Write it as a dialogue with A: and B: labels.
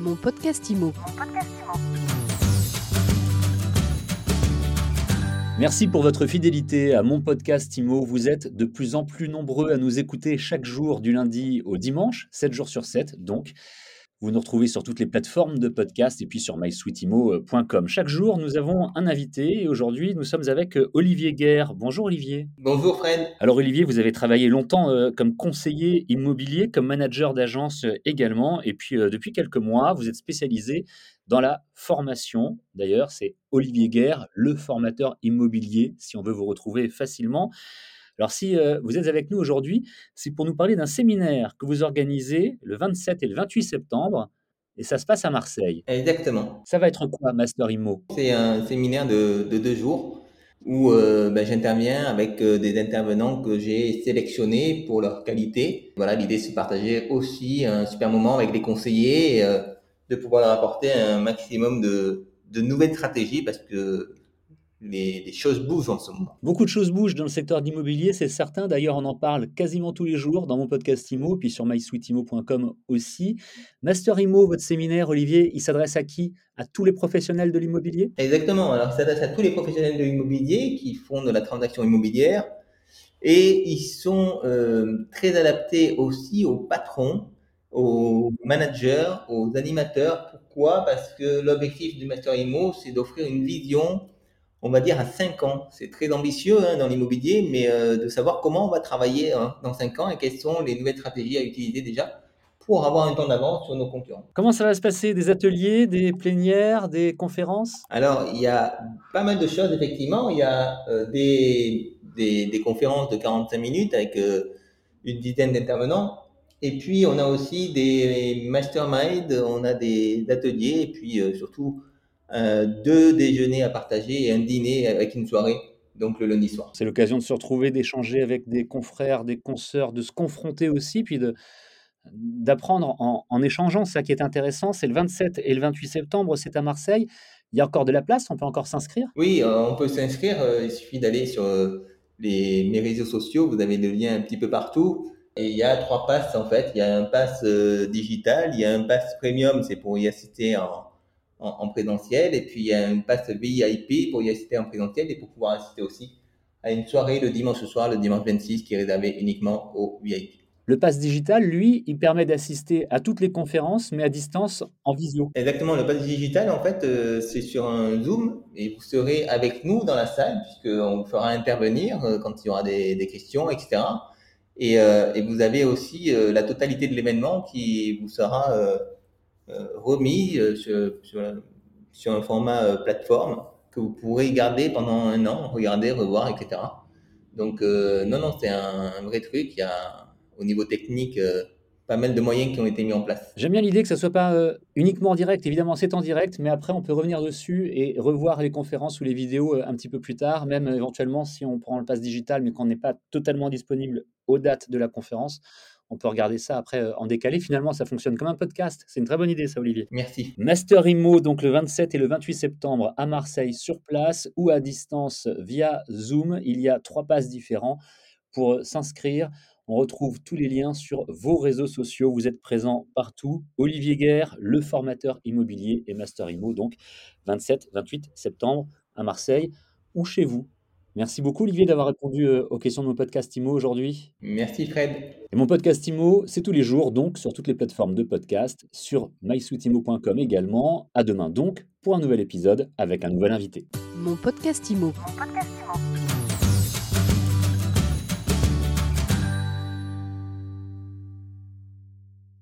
A: Mon podcast IMO.
B: Merci pour votre fidélité à mon podcast IMO. Vous êtes de plus en plus nombreux à nous écouter chaque jour du lundi au dimanche, 7 jours sur 7 donc. Vous nous retrouvez sur toutes les plateformes de podcast et puis sur mysweetimo.com. Chaque jour, nous avons un invité et aujourd'hui, nous sommes avec euh, Olivier Guerre. Bonjour Olivier.
C: Bonjour Fred.
B: Alors Olivier, vous avez travaillé longtemps euh, comme conseiller immobilier, comme manager d'agence euh, également et puis depuis quelques mois, vous êtes spécialisé dans la formation. D'ailleurs, c'est Olivier Guerre, le formateur immobilier, si on veut vous retrouver facilement. Alors si euh, vous êtes avec nous aujourd'hui, c'est pour nous parler d'un séminaire que vous organisez le 27 et le 28 septembre, et ça se passe à Marseille.
C: Exactement.
B: Ça va être quoi, Master Immo
C: C'est un séminaire de, deux jours où euh, ben, j'interviens avec euh, des intervenants que j'ai sélectionnés pour leur qualité. Voilà, l'idée c'est de partager aussi un super moment avec les conseillers, et, de pouvoir leur apporter un maximum de, de nouvelles stratégies parce que les, choses bougent en ce moment.
B: Beaucoup de choses bougent dans le secteur d'immobilier, c'est certain. D'ailleurs, on en parle quasiment tous les jours dans mon podcast IMO, puis sur mysweetimo.com aussi. Master IMO, votre séminaire, Olivier, il s'adresse à qui? À tous les professionnels de l'immobilier?
C: Exactement. Alors, il s'adresse à tous les professionnels de l'immobilier qui font de la transaction immobilière. Et ils sont euh, très adaptés aussi aux patrons, aux managers, aux animateurs. Pourquoi? Parce que l'objectif du Master IMO, c'est d'offrir une vision on va dire, à 5 ans. C'est très ambitieux hein, dans l'immobilier, mais euh, de savoir comment on va travailler hein, dans 5 ans et quelles sont les nouvelles stratégies à utiliser déjà pour avoir un temps d'avance sur nos concurrents.
B: Comment ça va se passer? Des ateliers, des plénières, des conférences?
C: Alors, il y a pas mal de choses, effectivement. Il y a euh, des, des, conférences de 45 minutes avec euh, une dizaine d'intervenants. Et puis, on a aussi des masterminds, on a des ateliers, et puis surtout deux déjeuners à partager et un dîner avec une soirée, donc le lundi soir.
B: C'est l'occasion de se retrouver, d'échanger avec des confrères, des consoeurs, de se confronter aussi, puis de d'apprendre en, en, échangeant. Ça qui est intéressant, c'est le 27 et le 28 septembre, c'est à Marseille. Il y a encore de la place, on peut encore s'inscrire?
C: Oui, euh, on peut s'inscrire. Euh, il suffit d'aller sur les, mes réseaux sociaux. Vous avez le lien un petit peu partout. Et il y a trois passes en fait. Il y a un pass digital, il y a un pass premium, c'est pour y assister en, en, présentiel. Et puis, il y a un pass VIP pour y assister en présentiel et pour pouvoir assister aussi à une soirée le dimanche soir, le dimanche 26, qui est réservé uniquement aux VIP.
B: Le pass digital, lui, il permet d'assister à toutes les conférences, mais à distance, en visio.
C: Exactement. Le pass digital, en fait, euh, c'est sur un Zoom et vous serez avec nous dans la salle, puisqu'on vous fera intervenir euh, quand il y aura des, questions, etc. Et, euh, et, vous avez aussi la totalité de l'événement qui vous sera remis euh, sur, un format euh, plateforme que vous pourrez garder pendant un an, regarder, revoir, etc. Donc, non, non, c'est un, vrai truc. Il y a, au niveau technique, pas mal de moyens qui ont été mis en place.
B: J'aime bien l'idée que ça soit pas uniquement en direct. Évidemment, c'est en direct, mais après, on peut revenir dessus et revoir les conférences ou les vidéos un petit peu plus tard, même éventuellement si on prend le pass digital, mais qu'on n'est pas totalement disponible aux dates de la conférence on peut regarder ça après euh, en décalé. Finalement, ça fonctionne comme un podcast. C'est une très bonne idée, ça, Olivier.
C: Merci.
B: Master Imo, donc le 27 et le 28 septembre à Marseille sur place ou à distance via Zoom. Il y a trois passes différents. Pour s'inscrire, on retrouve tous les liens sur vos réseaux sociaux. Vous êtes présents partout. Olivier Guerre, le formateur immobilier et Master Imo, donc 27-28 septembre à Marseille ou chez vous Merci beaucoup Olivier d'avoir répondu euh, aux questions de mon podcast IMO aujourd'hui.
C: Merci Fred.
B: Et mon podcast IMO, c'est tous les jours, donc sur toutes les plateformes de podcast, sur mysweetimo.com également. À demain donc pour un nouvel épisode avec un nouvel invité.
A: Mon podcast IMO. Mon podcast